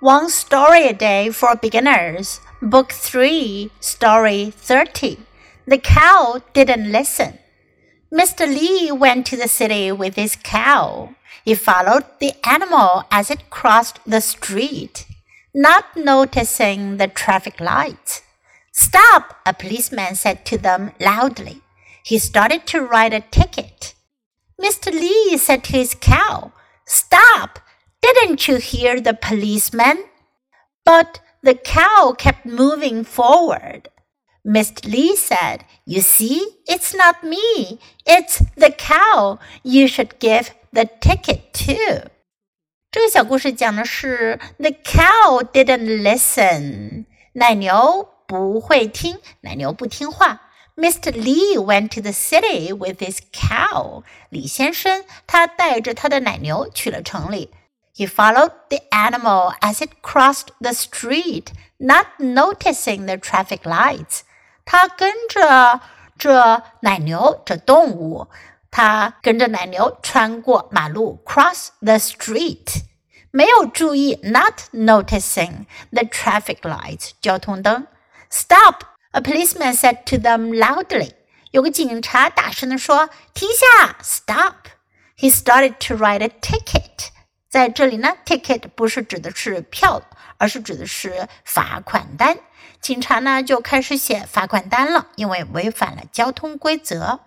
One Story a Day for Beginners, Book 3, Story 30. The Cow Didn't Listen. Mr. Lee went to the city with his cow. He followed the animal as it crossed the street, not noticing the traffic lights. Stop, a policeman said to them loudly. He started to write a ticket. Mr. Lee said to his cow, Stop! Didn't you hear the policeman? But the cow kept moving forward. Mr. Lee said, You see, it's not me. It's the cow. You should give the ticket to. 这个小故事讲的是 The cow didn't listen，奶牛不会听，奶牛不听话。Mr. Lee went to the city with his cow。李先生他带着他的奶牛去了城里。 he followed the animal as it crossed the street, not noticing the traffic lights. 他跟着这奶牛这动物，他跟着奶牛穿过马路，cross the street，没有注意，not noticing the traffic lights 交通灯。Stop! A policeman said to them loudly. 有个警察大声地说：“停下！”Stop! He started to write a ticket. 在这里呢，ticket 不是指的是票，而是指的是罚款单。警察呢就开始写罚款单了，因为违反了交通规则。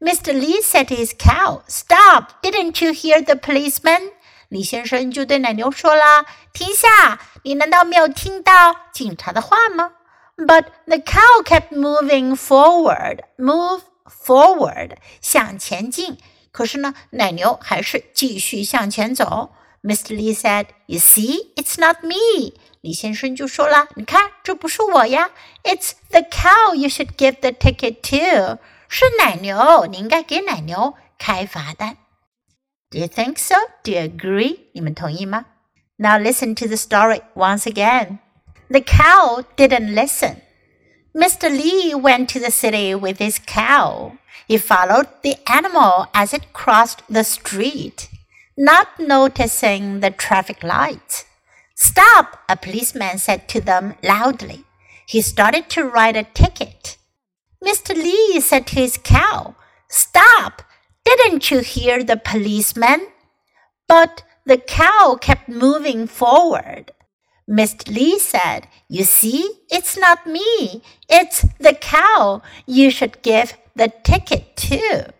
Mr. Lee said his cow, "Stop! Didn't you hear the policeman?" 李先生就对奶牛说了：“停下！你难道没有听到警察的话吗？”But the cow kept moving forward, move forward，向前进。可是呢，奶牛还是继续向前走。Mr. Lee said, "You see, it's not me." 李先生就说了：“你看，这不是我呀，It's the cow you should give the ticket to。是奶牛，你应该给奶牛开罚单。Do you think so? Do you agree? 你们同意吗？Now listen to the story once again. The cow didn't listen. Mr. Lee went to the city with his cow. He followed the animal as it crossed the street not noticing the traffic lights. Stop, a policeman said to them loudly. He started to write a ticket. Mr. Lee said to his cow, Stop! Didn't you hear the policeman? But the cow kept moving forward. Mr. Lee said, You see, it's not me. It's the cow you should give the ticket to.